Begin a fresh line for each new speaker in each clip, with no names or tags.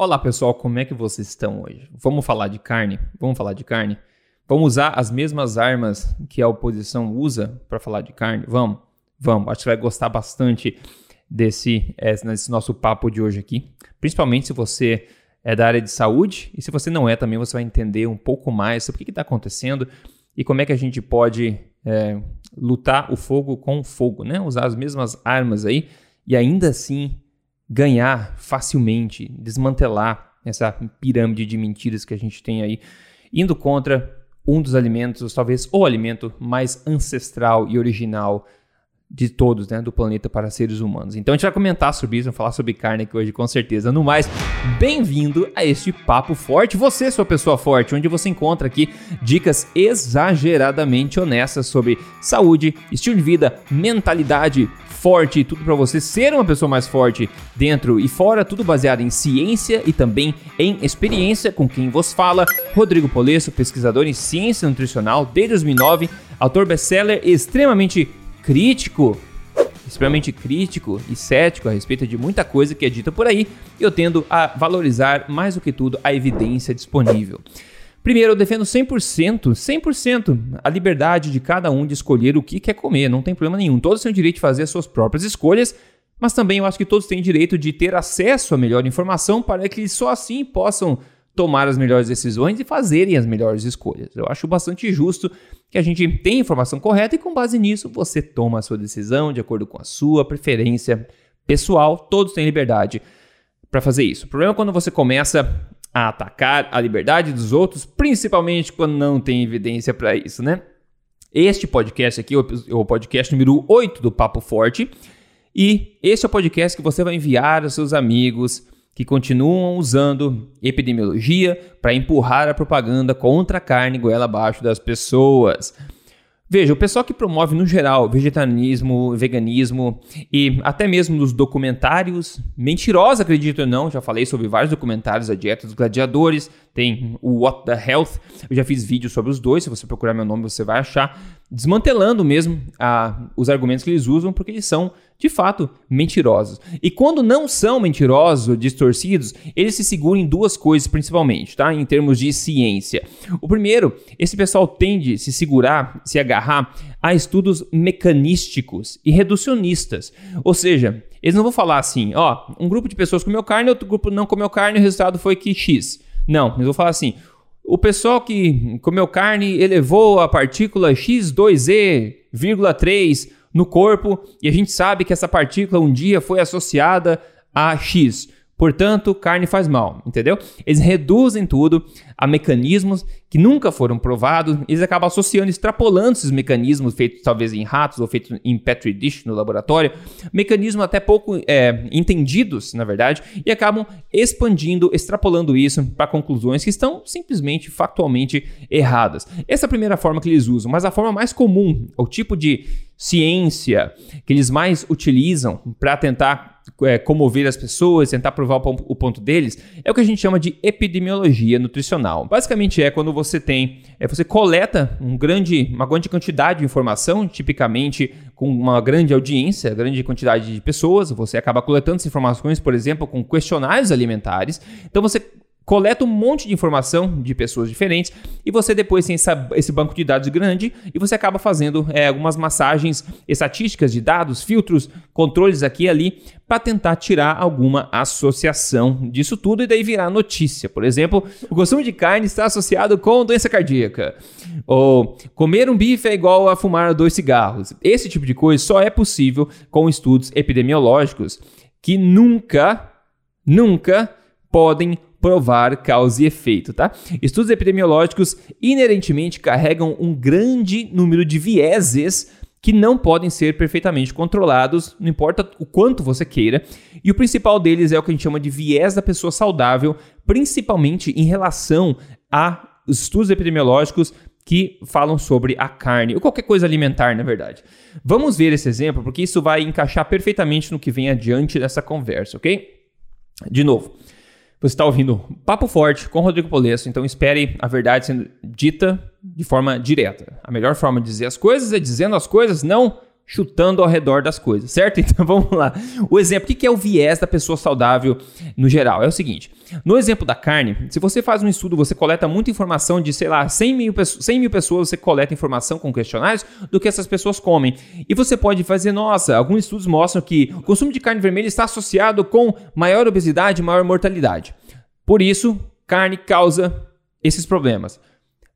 Olá pessoal, como é que vocês estão hoje? Vamos falar de carne? Vamos falar de carne? Vamos usar as mesmas armas que a oposição usa para falar de carne? Vamos, vamos. Acho que vai gostar bastante desse, desse nosso papo de hoje aqui. Principalmente se você é da área de saúde e se você não é também, você vai entender um pouco mais sobre o que está acontecendo e como é que a gente pode é, lutar o fogo com o fogo, né? Usar as mesmas armas aí e ainda assim ganhar facilmente, desmantelar essa pirâmide de mentiras que a gente tem aí, indo contra um dos alimentos, talvez o alimento mais ancestral e original de todos, né, do planeta para seres humanos. Então a gente vai comentar sobre isso, vamos falar sobre carne aqui hoje com certeza. No mais, bem-vindo a este Papo Forte. Você, sua pessoa forte, onde você encontra aqui dicas exageradamente honestas sobre saúde, estilo de vida, mentalidade, forte, tudo para você ser uma pessoa mais forte dentro e fora, tudo baseado em ciência e também em experiência com quem vos fala. Rodrigo Polesso, pesquisador em ciência nutricional desde 2009, autor best-seller extremamente crítico extremamente crítico e cético a respeito de muita coisa que é dita por aí, eu tendo a valorizar mais do que tudo a evidência disponível. Primeiro, eu defendo 100%, 100% a liberdade de cada um de escolher o que quer comer, não tem problema nenhum. Todos têm o direito de fazer as suas próprias escolhas, mas também eu acho que todos têm direito de ter acesso à melhor informação para que só assim possam tomar as melhores decisões e fazerem as melhores escolhas. Eu acho bastante justo que a gente tenha informação correta e com base nisso você toma a sua decisão de acordo com a sua preferência pessoal. Todos têm liberdade para fazer isso. O problema é quando você começa a atacar a liberdade dos outros, principalmente quando não tem evidência para isso, né? Este podcast aqui é o podcast número 8 do Papo Forte. E este é o podcast que você vai enviar aos seus amigos que continuam usando epidemiologia para empurrar a propaganda contra a carne goela abaixo das pessoas. Veja, o pessoal que promove no geral vegetarianismo, veganismo e até mesmo nos documentários, mentirosa, acredito ou não, já falei sobre vários documentários da dieta dos gladiadores, tem o What the Health, eu já fiz vídeos sobre os dois, se você procurar meu nome você vai achar, desmantelando mesmo a, os argumentos que eles usam, porque eles são de fato mentirosos. E quando não são mentirosos ou distorcidos, eles se seguram em duas coisas principalmente, tá? Em termos de ciência. O primeiro, esse pessoal tende a se segurar, se agarrar a estudos mecanísticos e reducionistas. Ou seja, eles não vão falar assim, ó, um grupo de pessoas comeu carne, outro grupo não comeu carne, o resultado foi que X. Não, eles vão falar assim, o pessoal que comeu carne elevou a partícula X2E,3 no corpo e a gente sabe que essa partícula um dia foi associada a X. Portanto, carne faz mal, entendeu? Eles reduzem tudo a mecanismos que nunca foram provados, eles acabam associando, extrapolando esses mecanismos feitos talvez em ratos ou feitos em petri dish no laboratório, mecanismos até pouco é, entendidos, na verdade, e acabam expandindo, extrapolando isso para conclusões que estão simplesmente factualmente erradas. Essa é a primeira forma que eles usam, mas a forma mais comum, o tipo de ciência que eles mais utilizam para tentar é, comover as pessoas, tentar provar o ponto deles, é o que a gente chama de epidemiologia nutricional. Basicamente é quando você tem, é, você coleta um grande, uma grande quantidade de informação, tipicamente com uma grande audiência, grande quantidade de pessoas, você acaba coletando essas informações, por exemplo, com questionários alimentares. Então você coleta um monte de informação de pessoas diferentes e você depois tem essa, esse banco de dados grande e você acaba fazendo é, algumas massagens estatísticas de dados, filtros, controles aqui e ali para tentar tirar alguma associação disso tudo e daí virar notícia. Por exemplo, o consumo de carne está associado com doença cardíaca. Ou comer um bife é igual a fumar dois cigarros. Esse tipo de coisa só é possível com estudos epidemiológicos que nunca, nunca podem provar causa e efeito, tá? Estudos epidemiológicos inerentemente carregam um grande número de vieses que não podem ser perfeitamente controlados, não importa o quanto você queira. E o principal deles é o que a gente chama de viés da pessoa saudável, principalmente em relação a estudos epidemiológicos que falam sobre a carne, ou qualquer coisa alimentar, na verdade. Vamos ver esse exemplo, porque isso vai encaixar perfeitamente no que vem adiante dessa conversa, ok? De novo, você está ouvindo Papo Forte com Rodrigo Polesso, então espere a verdade sendo dita de forma direta. A melhor forma de dizer as coisas é dizendo as coisas, não chutando ao redor das coisas, certo? Então vamos lá. O exemplo, o que é o viés da pessoa saudável no geral? É o seguinte: no exemplo da carne, se você faz um estudo, você coleta muita informação de, sei lá, 100 mil, 100 mil pessoas, você coleta informação com questionários do que essas pessoas comem. E você pode fazer, nossa, alguns estudos mostram que o consumo de carne vermelha está associado com maior obesidade e maior mortalidade. Por isso, carne causa esses problemas.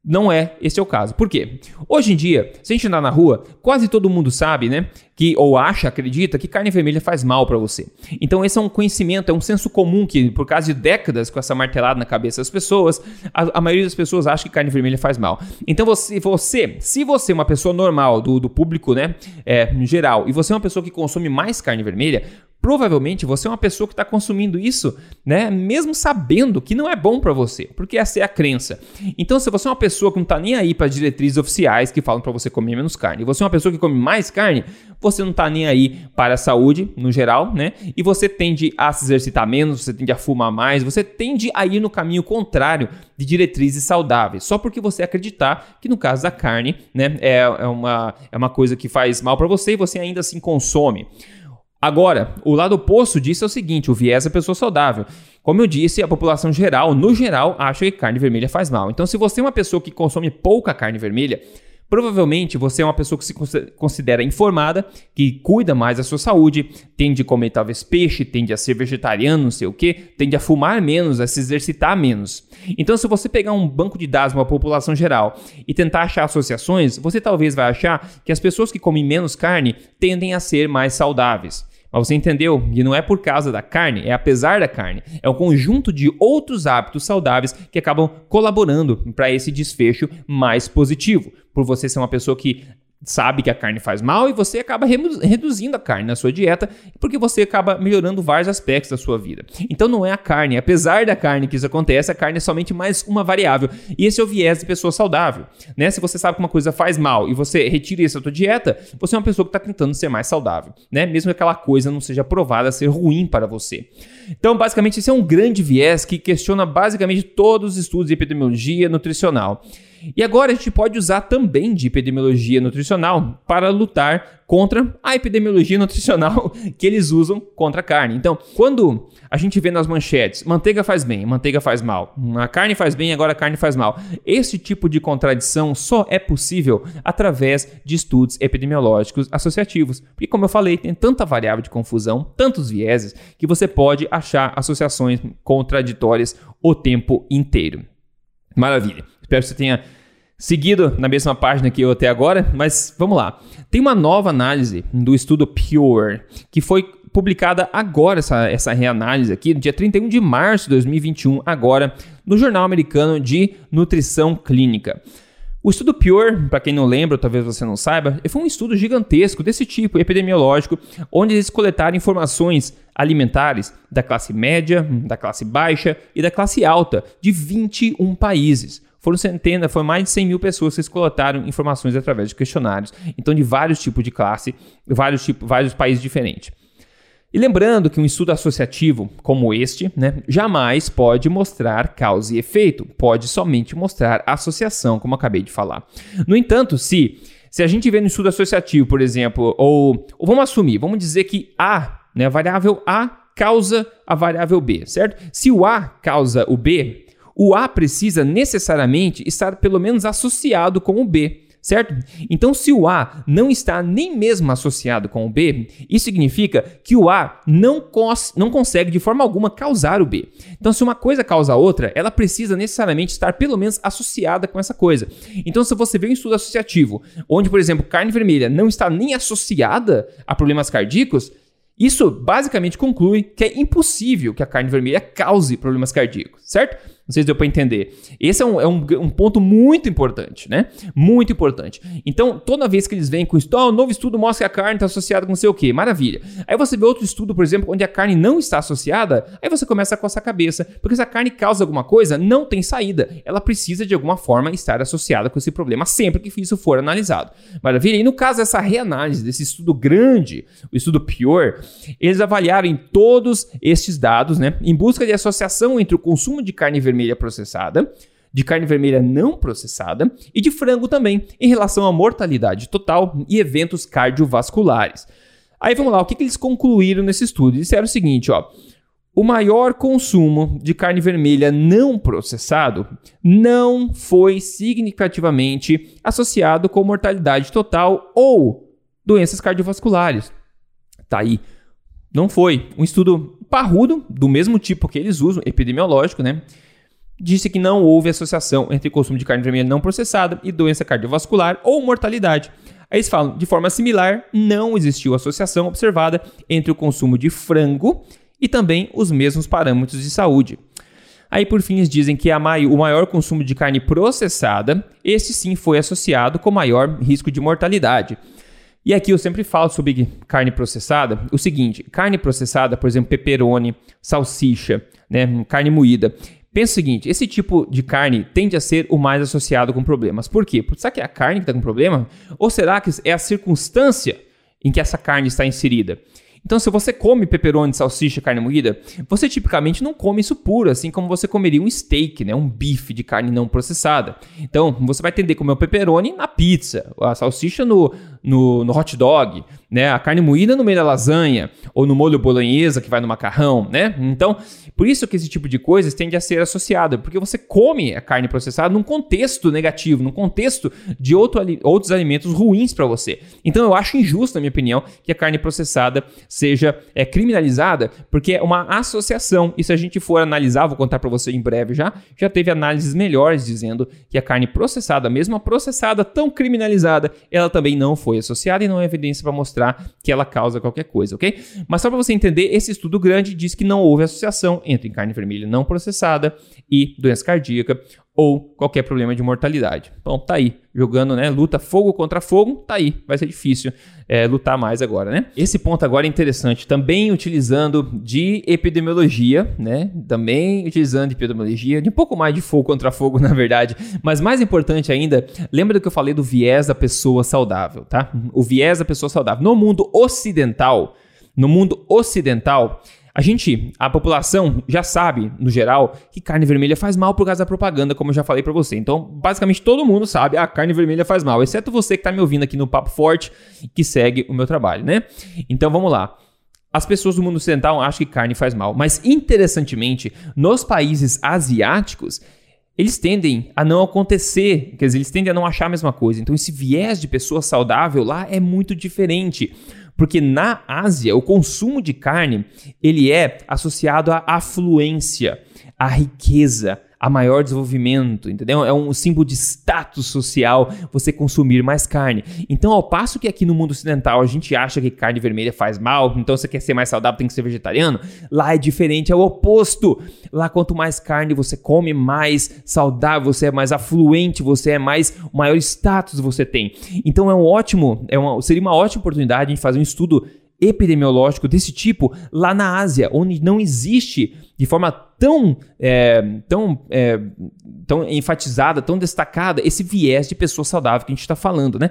Não é esse é o caso. Por quê? Hoje em dia, se a gente andar na rua, quase todo mundo sabe, né? Que ou acha, acredita que carne vermelha faz mal para você. Então esse é um conhecimento, é um senso comum que por causa de décadas com essa martelada na cabeça das pessoas, a, a maioria das pessoas acha que carne vermelha faz mal. Então você, você se você é uma pessoa normal do, do público, né, é, em geral, e você é uma pessoa que consome mais carne vermelha, provavelmente você é uma pessoa que está consumindo isso, né, mesmo sabendo que não é bom para você, porque essa é a crença. Então, se você é uma pessoa que não está nem aí para diretrizes oficiais que falam para você comer menos carne, e você é uma pessoa que come mais carne, você não está nem aí para a saúde no geral, né? E você tende a se exercitar menos, você tende a fumar mais, você tende a ir no caminho contrário de diretrizes saudáveis, só porque você acreditar que no caso da carne, né, é, é uma, é uma coisa que faz mal para você e você ainda assim consome. Agora, o lado oposto disso é o seguinte: o viés é pessoa saudável. Como eu disse, a população geral, no geral, acha que carne vermelha faz mal. Então, se você é uma pessoa que consome pouca carne vermelha, provavelmente você é uma pessoa que se considera informada, que cuida mais da sua saúde, tende a comer talvez peixe, tende a ser vegetariano, não sei o que, tende a fumar menos, a se exercitar menos. Então, se você pegar um banco de dados, uma população geral, e tentar achar associações, você talvez vai achar que as pessoas que comem menos carne tendem a ser mais saudáveis. Mas você entendeu? E não é por causa da carne, é apesar da carne. É um conjunto de outros hábitos saudáveis que acabam colaborando para esse desfecho mais positivo. Por você ser uma pessoa que sabe que a carne faz mal e você acaba reduzindo a carne na sua dieta porque você acaba melhorando vários aspectos da sua vida. Então não é a carne, apesar da carne que isso acontece, a carne é somente mais uma variável. E esse é o viés de pessoa saudável, né? Se você sabe que uma coisa faz mal e você retira isso da sua dieta, você é uma pessoa que está tentando ser mais saudável, né? Mesmo que aquela coisa não seja provada a ser ruim para você. Então, basicamente, esse é um grande viés que questiona basicamente todos os estudos de epidemiologia nutricional. E agora a gente pode usar também de epidemiologia nutricional para lutar contra a epidemiologia nutricional que eles usam contra a carne. Então, quando a gente vê nas manchetes, manteiga faz bem, manteiga faz mal, a carne faz bem, agora a carne faz mal. Esse tipo de contradição só é possível através de estudos epidemiológicos associativos. Porque, como eu falei, tem tanta variável de confusão, tantos vieses, que você pode achar associações contraditórias o tempo inteiro. Maravilha. Espero que você tenha seguido na mesma página que eu até agora, mas vamos lá. Tem uma nova análise do estudo Pure, que foi publicada agora, essa, essa reanálise aqui, dia 31 de março de 2021, agora, no Jornal Americano de Nutrição Clínica. O estudo Pure, para quem não lembra, talvez você não saiba, foi um estudo gigantesco desse tipo, epidemiológico, onde eles coletaram informações alimentares da classe média, da classe baixa e da classe alta de 21 países. Foram centenas, foi mais de 100 mil pessoas que eles coletaram informações através de questionários, então de vários tipos de classe, vários, tipos, vários países diferentes. E lembrando que um estudo associativo como este né, jamais pode mostrar causa e efeito, pode somente mostrar associação, como acabei de falar. No entanto, se, se a gente vê no estudo associativo, por exemplo, ou, ou vamos assumir, vamos dizer que A, né, a variável A causa a variável B, certo? Se o A causa o B, o A precisa necessariamente estar pelo menos associado com o B certo? Então, se o A não está nem mesmo associado com o B, isso significa que o A não, cons não consegue de forma alguma causar o B. Então, se uma coisa causa a outra, ela precisa necessariamente estar pelo menos associada com essa coisa. Então, se você vê um estudo associativo, onde, por exemplo, carne vermelha não está nem associada a problemas cardíacos, isso basicamente conclui que é impossível que a carne vermelha cause problemas cardíacos, certo? Não sei se deu para entender. Esse é, um, é um, um, ponto muito importante, né? Muito importante. Então, toda vez que eles vêm com isso, oh, um novo estudo mostra que a carne está associada com não sei o quê, maravilha. Aí você vê outro estudo, por exemplo, onde a carne não está associada, aí você começa a coçar a cabeça, porque se a carne causa alguma coisa, não tem saída. Ela precisa de alguma forma estar associada com esse problema sempre que isso for analisado. Maravilha? E no caso dessa reanálise, desse estudo grande, o estudo Pure, eles avaliaram todos estes dados, né, em busca de associação entre o consumo de carne vermelha vermelha processada de carne vermelha não processada e de frango também, em relação à mortalidade total e eventos cardiovasculares. Aí vamos lá, o que, que eles concluíram nesse estudo? Disseram o seguinte, ó. O maior consumo de carne vermelha não processado não foi significativamente associado com mortalidade total ou doenças cardiovasculares. Tá aí. Não foi. Um estudo parrudo, do mesmo tipo que eles usam, epidemiológico, né? Disse que não houve associação entre consumo de carne vermelha não processada e doença cardiovascular ou mortalidade. Aí eles falam, de forma similar, não existiu associação observada entre o consumo de frango e também os mesmos parâmetros de saúde. Aí, por fim, eles dizem que mai o maior consumo de carne processada, esse sim foi associado com maior risco de mortalidade. E aqui eu sempre falo sobre carne processada, o seguinte, carne processada, por exemplo, pepperoni, salsicha, né, carne moída. Pensa o seguinte, esse tipo de carne tende a ser o mais associado com problemas. Por quê? Será que é a carne que está com problema? Ou será que é a circunstância em que essa carne está inserida? Então, se você come pepperoni, salsicha, carne moída, você tipicamente não come isso puro, assim como você comeria um steak, né? um bife de carne não processada. Então, você vai tender a comer o pepperoni na pizza, a salsicha no, no, no hot dog, né? A carne moída no meio da lasanha ou no molho bolonhesa que vai no macarrão, né? Então, por isso que esse tipo de coisas tende a ser associada, porque você come a carne processada num contexto negativo, num contexto de outro, outros alimentos ruins para você. Então, eu acho injusto, na minha opinião, que a carne processada seja é, criminalizada, porque é uma associação. E se a gente for analisar, vou contar para você em breve já, já teve análises melhores dizendo que a carne processada, mesmo a processada tão criminalizada, ela também não foi associada e não há evidência para mostrar que ela causa qualquer coisa, ok? Mas só para você entender, esse estudo grande diz que não houve associação entre carne vermelha não processada e doença cardíaca ou qualquer problema de mortalidade. Bom, tá aí, jogando, né? Luta fogo contra fogo, tá aí. Vai ser difícil é, lutar mais agora, né? Esse ponto agora é interessante, também utilizando de epidemiologia, né? Também utilizando de epidemiologia, de um pouco mais de fogo contra fogo, na verdade. Mas mais importante ainda, lembra do que eu falei do viés da pessoa saudável, tá? O viés da pessoa saudável. No mundo ocidental, no mundo ocidental, a gente, a população já sabe, no geral, que carne vermelha faz mal por causa da propaganda, como eu já falei para você. Então, basicamente todo mundo sabe, a carne vermelha faz mal, exceto você que tá me ouvindo aqui no Papo Forte, que segue o meu trabalho, né? Então, vamos lá. As pessoas do mundo ocidental acham que carne faz mal, mas interessantemente, nos países asiáticos, eles tendem a não acontecer, quer dizer, eles tendem a não achar a mesma coisa. Então, esse viés de pessoa saudável lá é muito diferente. Porque na Ásia, o consumo de carne, ele é associado à afluência, à riqueza, a maior desenvolvimento, entendeu? É um símbolo de status social você consumir mais carne. Então, ao passo que aqui no mundo ocidental a gente acha que carne vermelha faz mal, então você quer ser mais saudável tem que ser vegetariano, lá é diferente, é o oposto. Lá quanto mais carne você come, mais saudável você é, mais afluente você é, mais maior status você tem. Então é um ótimo, é uma, seria uma ótima oportunidade de fazer um estudo epidemiológico desse tipo lá na Ásia, onde não existe de forma tão, é, tão, é, tão enfatizada, tão destacada esse viés de pessoa saudável que a gente está falando, né?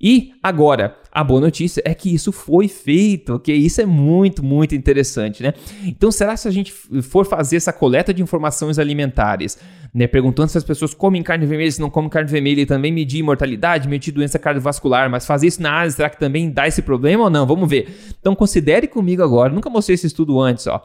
E agora, a boa notícia é que isso foi feito, ok? Isso é muito, muito interessante, né? Então, será que se a gente for fazer essa coleta de informações alimentares, né, perguntando se as pessoas comem carne vermelha, se não comem carne vermelha, e também medir mortalidade, medir doença cardiovascular, mas fazer isso na Ásia, será que também dá esse problema ou não? Vamos ver. Então, considere comigo agora, nunca mostrei esse estudo antes, ó.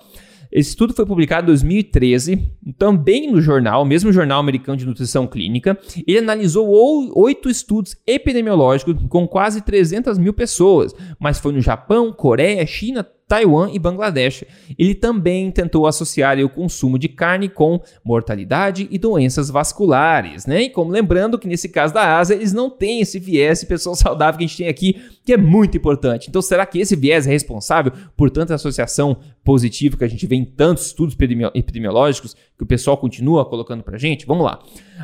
Esse estudo foi publicado em 2013, também no jornal, mesmo jornal americano de nutrição clínica. Ele analisou oito estudos epidemiológicos com quase 300 mil pessoas, mas foi no Japão, Coreia, China, Taiwan e Bangladesh. Ele também tentou associar o consumo de carne com mortalidade e doenças vasculares, né? E como lembrando que nesse caso da Ásia, eles não têm esse viés pessoal saudável que a gente tem aqui, que é muito importante. Então, será que esse viés é responsável por tanta associação positiva que a gente vê em tantos estudos epidemiológicos que o pessoal continua colocando pra gente? Vamos lá.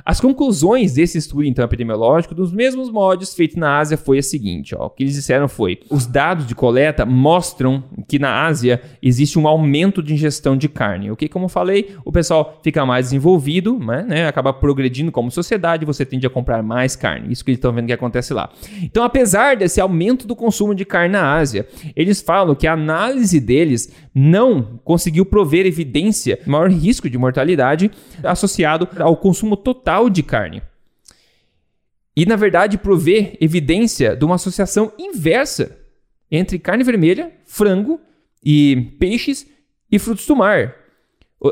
As conclusões desse estudo então epidemiológico, dos mesmos modos feitos na Ásia, foi a seguinte, ó. O que eles disseram foi: os dados de coleta mostram que na Ásia existe um aumento de ingestão de carne. Ok? Como falei, o pessoal fica mais desenvolvido, né? né? acaba progredindo como sociedade, você tende a comprar mais carne. Isso que eles estão vendo que acontece lá. Então, apesar desse aumento do consumo de carne na Ásia, eles falam que a análise deles não conseguiu prover evidência maior risco de mortalidade associado ao consumo total de carne. E, na verdade, prover evidência de uma associação inversa entre carne vermelha, frango e peixes e frutos do mar.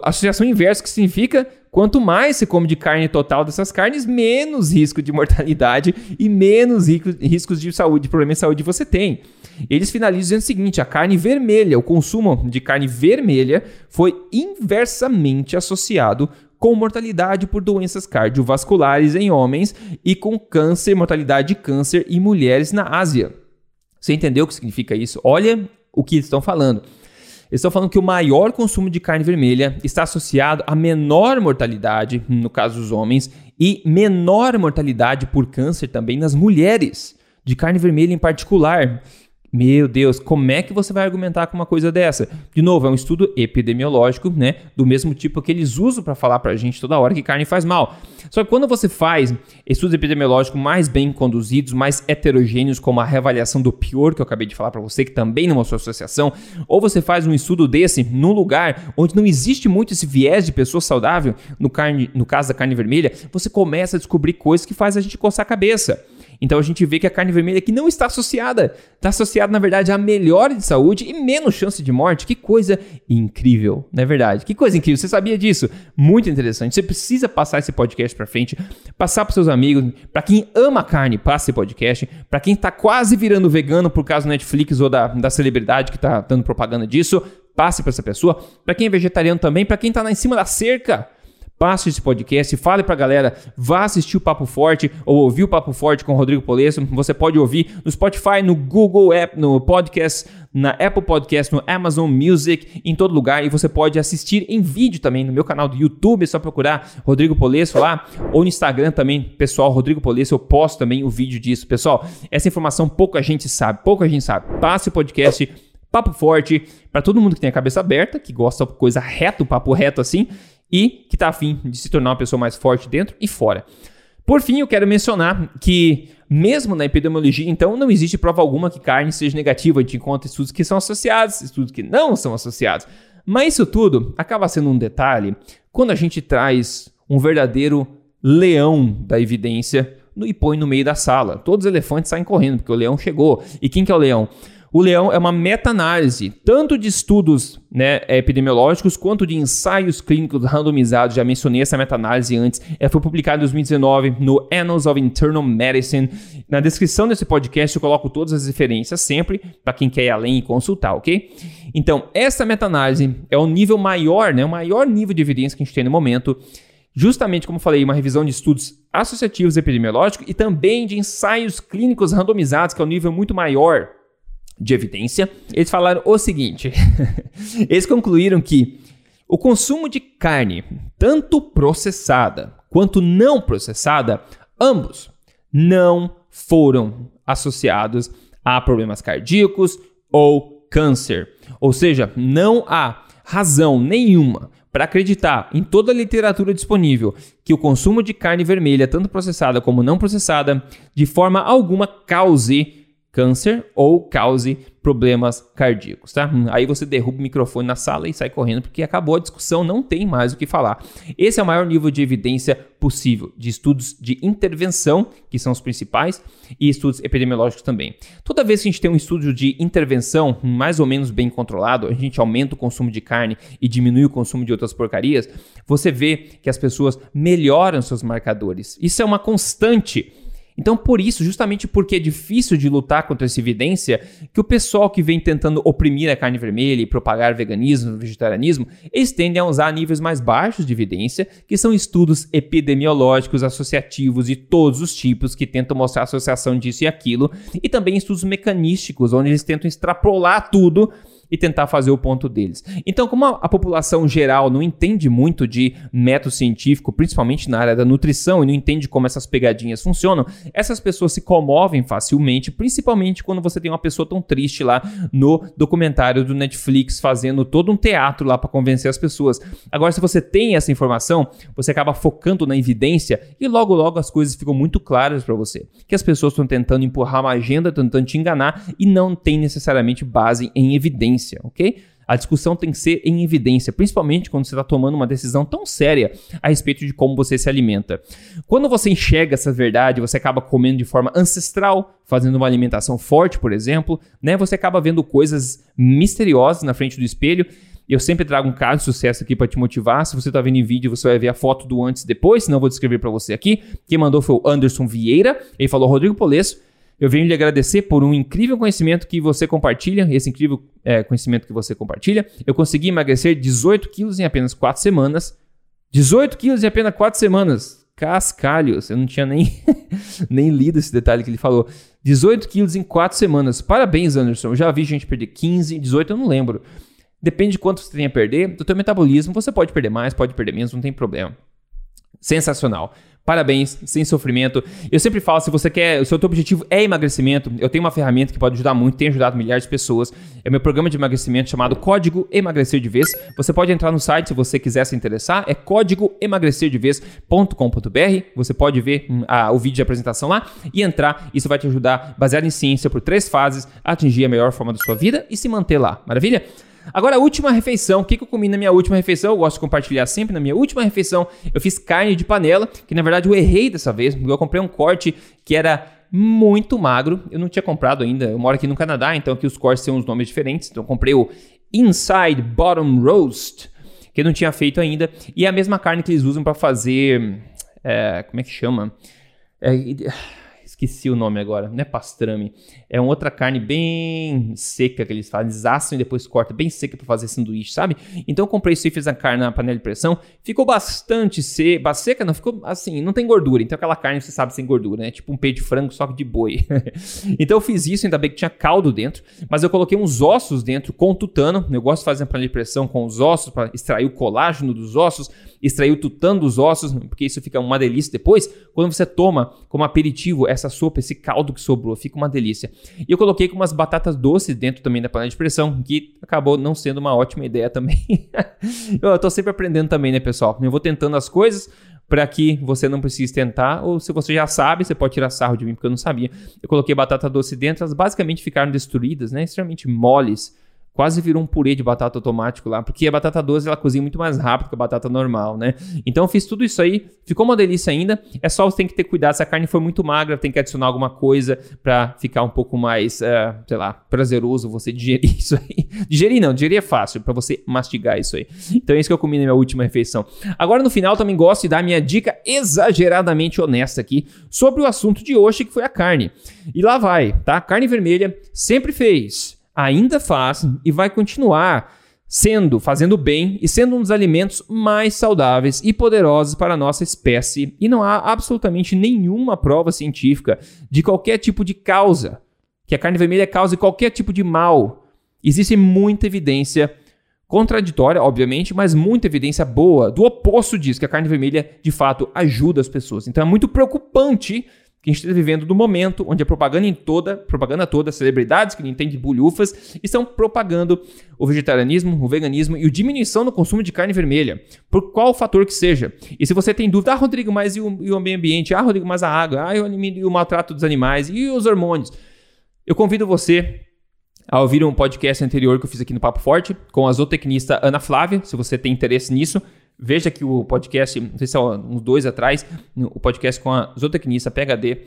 Associação inversa que significa quanto mais você come de carne total dessas carnes, menos risco de mortalidade e menos riscos de saúde, de problemas de saúde você tem. Eles finalizam dizendo o seguinte: a carne vermelha, o consumo de carne vermelha foi inversamente associado com mortalidade por doenças cardiovasculares em homens e com câncer, mortalidade de câncer em mulheres na Ásia. Você entendeu o que significa isso? Olha o que estão falando. Eles estão falando que o maior consumo de carne vermelha está associado a menor mortalidade, no caso dos homens, e menor mortalidade por câncer também nas mulheres, de carne vermelha em particular. Meu Deus, como é que você vai argumentar com uma coisa dessa? De novo, é um estudo epidemiológico, né? Do mesmo tipo que eles usam para falar para a gente toda hora que carne faz mal. Só que quando você faz estudos epidemiológicos mais bem conduzidos, mais heterogêneos, como a reavaliação do pior, que eu acabei de falar para você, que também não é uma sua associação, ou você faz um estudo desse num lugar onde não existe muito esse viés de pessoa saudável, no, carne, no caso da carne vermelha, você começa a descobrir coisas que faz a gente coçar a cabeça. Então a gente vê que a carne vermelha aqui não está associada. Está associada, na verdade, a melhora de saúde e menos chance de morte. Que coisa incrível, não é verdade? Que coisa incrível. Você sabia disso? Muito interessante. Você precisa passar esse podcast para frente, passar para seus amigos. Para quem ama carne, passe esse podcast. Para quem está quase virando vegano por causa do Netflix ou da, da celebridade que está dando propaganda disso, passe para essa pessoa. Para quem é vegetariano também, para quem está lá em cima da cerca passe esse podcast, fale pra galera, vá assistir o Papo Forte ou ouvir o Papo Forte com o Rodrigo Polesso. Você pode ouvir no Spotify, no Google App, no Podcast, na Apple Podcast, no Amazon Music, em todo lugar. E você pode assistir em vídeo também no meu canal do YouTube, é só procurar Rodrigo Polesso lá, ou no Instagram também, pessoal, Rodrigo Polesso, eu posto também o vídeo disso. Pessoal, essa informação pouca gente sabe, pouca gente sabe. Passe o podcast Papo Forte para todo mundo que tem a cabeça aberta, que gosta de coisa reto, papo reto assim, e que está afim de se tornar uma pessoa mais forte dentro e fora. Por fim, eu quero mencionar que, mesmo na epidemiologia, então, não existe prova alguma que carne seja negativa. A gente encontra estudos que são associados, estudos que não são associados. Mas isso tudo acaba sendo um detalhe quando a gente traz um verdadeiro leão da evidência e põe no meio da sala. Todos os elefantes saem correndo, porque o leão chegou. E quem que é o leão? O Leão é uma meta-análise, tanto de estudos né, epidemiológicos quanto de ensaios clínicos randomizados. Já mencionei essa meta-análise antes. Ela é, foi publicada em 2019 no Annals of Internal Medicine. Na descrição desse podcast eu coloco todas as referências sempre para quem quer ir além e consultar, ok? Então, essa meta-análise é o nível maior, né, o maior nível de evidência que a gente tem no momento justamente como falei, uma revisão de estudos associativos epidemiológicos e também de ensaios clínicos randomizados, que é um nível muito maior de evidência, eles falaram o seguinte: eles concluíram que o consumo de carne, tanto processada quanto não processada, ambos não foram associados a problemas cardíacos ou câncer. Ou seja, não há razão nenhuma para acreditar em toda a literatura disponível que o consumo de carne vermelha, tanto processada como não processada, de forma alguma cause câncer ou cause problemas cardíacos, tá? Aí você derruba o microfone na sala e sai correndo porque acabou a discussão, não tem mais o que falar. Esse é o maior nível de evidência possível de estudos de intervenção, que são os principais, e estudos epidemiológicos também. Toda vez que a gente tem um estudo de intervenção mais ou menos bem controlado, a gente aumenta o consumo de carne e diminui o consumo de outras porcarias, você vê que as pessoas melhoram seus marcadores. Isso é uma constante então, por isso, justamente porque é difícil de lutar contra essa evidência, que o pessoal que vem tentando oprimir a carne vermelha e propagar veganismo, vegetarianismo, eles tendem a usar níveis mais baixos de evidência, que são estudos epidemiológicos, associativos de todos os tipos, que tentam mostrar a associação disso e aquilo, e também estudos mecanísticos, onde eles tentam extrapolar tudo e tentar fazer o ponto deles. Então, como a, a população geral não entende muito de método científico, principalmente na área da nutrição, e não entende como essas pegadinhas funcionam, essas pessoas se comovem facilmente, principalmente quando você tem uma pessoa tão triste lá no documentário do Netflix fazendo todo um teatro lá para convencer as pessoas. Agora, se você tem essa informação, você acaba focando na evidência e logo logo as coisas ficam muito claras para você. Que as pessoas estão tentando empurrar uma agenda, tentando te enganar e não tem necessariamente base em evidência, ok? A discussão tem que ser em evidência, principalmente quando você está tomando uma decisão tão séria a respeito de como você se alimenta. Quando você enxerga essa verdade, você acaba comendo de forma ancestral, fazendo uma alimentação forte, por exemplo, né? Você acaba vendo coisas misteriosas na frente do espelho. Eu sempre trago um caso de sucesso aqui para te motivar. Se você está vendo em vídeo, você vai ver a foto do antes e depois, senão eu vou descrever para você aqui. Quem mandou foi o Anderson Vieira. Ele falou: Rodrigo Polesso, eu venho lhe agradecer por um incrível conhecimento que você compartilha, esse incrível é, conhecimento que você compartilha. Eu consegui emagrecer 18 quilos em apenas 4 semanas. 18 quilos em apenas 4 semanas. Cascalhos, eu não tinha nem, nem lido esse detalhe que ele falou. 18 quilos em 4 semanas. Parabéns, Anderson. Eu já vi gente perder 15, 18, eu não lembro. Depende de quanto você tem a perder, do teu metabolismo. Você pode perder mais, pode perder menos, não tem problema. Sensacional. Parabéns, sem sofrimento. Eu sempre falo, se você quer, se o seu objetivo é emagrecimento, eu tenho uma ferramenta que pode ajudar muito, tem ajudado milhares de pessoas. É meu programa de emagrecimento chamado Código Emagrecer de Vez. Você pode entrar no site se você quiser se interessar, é códigoemagrecerdevez.com.br. Você pode ver hum, a, o vídeo de apresentação lá e entrar. Isso vai te ajudar, baseado em ciência, por três fases, a atingir a melhor forma da sua vida e se manter lá. Maravilha? Agora, a última refeição. O que, que eu comi na minha última refeição? Eu gosto de compartilhar sempre. Na minha última refeição, eu fiz carne de panela, que na verdade eu errei dessa vez. Eu comprei um corte que era muito magro. Eu não tinha comprado ainda. Eu moro aqui no Canadá, então aqui os cortes têm uns nomes diferentes. Então eu comprei o Inside Bottom Roast, que eu não tinha feito ainda. E é a mesma carne que eles usam para fazer. É, como é que chama? É, Esqueci o nome agora, não é pastrame. É uma outra carne bem seca que eles fazem. Assam e depois cortam, bem seca para fazer sanduíche, sabe? Então eu comprei isso e fiz a carne na panela de pressão. Ficou bastante seca. Seca não, ficou assim, não tem gordura. Então aquela carne você sabe sem gordura, né? Tipo um peito de frango só que de boi. então eu fiz isso, ainda bem que tinha caldo dentro. Mas eu coloquei uns ossos dentro com tutano. Eu gosto de fazer a panela de pressão com os ossos para extrair o colágeno dos ossos extrair o tutano dos ossos, porque isso fica uma delícia depois. Quando você toma como aperitivo essa sopa, esse caldo que sobrou, fica uma delícia. E eu coloquei com umas batatas doces dentro também da panela de pressão, que acabou não sendo uma ótima ideia também. eu tô sempre aprendendo também, né, pessoal? Eu vou tentando as coisas para que você não precise tentar, ou se você já sabe, você pode tirar sarro de mim porque eu não sabia. Eu coloquei batata doce dentro, elas basicamente ficaram destruídas, né, extremamente moles quase virou um purê de batata automático lá, porque a batata doce ela cozinha muito mais rápido que a batata normal, né? Então eu fiz tudo isso aí, ficou uma delícia ainda. É só você tem que ter cuidado, se a carne foi muito magra, tem que adicionar alguma coisa para ficar um pouco mais, uh, sei lá, prazeroso você digerir isso aí. Digerir não, digerir é fácil para você mastigar isso aí. Então é isso que eu comi na minha última refeição. Agora no final também gosto de dar minha dica exageradamente honesta aqui sobre o assunto de hoje que foi a carne. E lá vai, tá? Carne vermelha sempre fez ainda faz e vai continuar sendo, fazendo bem e sendo um dos alimentos mais saudáveis e poderosos para a nossa espécie, e não há absolutamente nenhuma prova científica de qualquer tipo de causa que a carne vermelha cause qualquer tipo de mal. Existe muita evidência contraditória, obviamente, mas muita evidência boa do oposto disso, que a carne vermelha de fato ajuda as pessoas. Então é muito preocupante que a gente está vivendo do momento onde a propaganda em toda, propaganda toda, celebridades que não entendem bulhufas, estão propagando o vegetarianismo, o veganismo e a diminuição no consumo de carne vermelha, por qual fator que seja. E se você tem dúvida, ah, Rodrigo, mas e o, e o meio ambiente? Ah, Rodrigo, mas a água? Ah, e o, e o maltrato dos animais? E os hormônios? Eu convido você a ouvir um podcast anterior que eu fiz aqui no Papo Forte com a zootecnista Ana Flávia, se você tem interesse nisso. Veja que o podcast, não sei se é uns dois atrás, o podcast com a zootecnista PHD,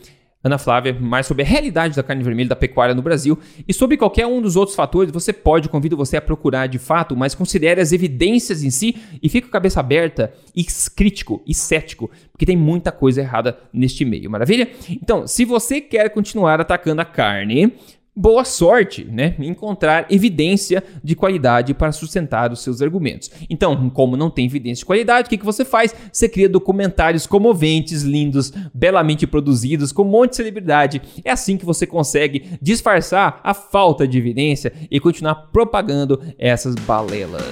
Ana Flávia, mais sobre a realidade da carne vermelha da pecuária no Brasil e sobre qualquer um dos outros fatores, você pode, convido você a procurar de fato, mas considere as evidências em si e fique com a cabeça aberta e crítico e cético, porque tem muita coisa errada neste meio, maravilha? Então, se você quer continuar atacando a carne, boa sorte, né, encontrar evidência de qualidade para sustentar os seus argumentos. Então, como não tem evidência de qualidade, o que, que você faz? Você cria documentários comoventes, lindos, belamente produzidos, com um monte de celebridade. É assim que você consegue disfarçar a falta de evidência e continuar propagando essas balelas.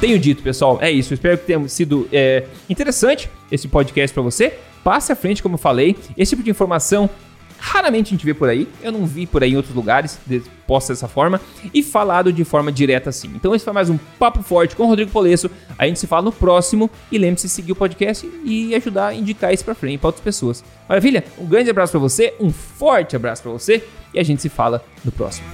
Tenho dito, pessoal, é isso. espero que tenha sido é, interessante esse podcast para você. Passe à frente, como eu falei. Esse tipo de informação raramente a gente vê por aí. Eu não vi por aí em outros lugares posta dessa forma e falado de forma direta assim. Então esse foi mais um Papo Forte com o Rodrigo Polesso. A gente se fala no próximo e lembre-se de seguir o podcast e ajudar a indicar isso para frente para outras pessoas. Maravilha? Um grande abraço para você, um forte abraço para você e a gente se fala no próximo.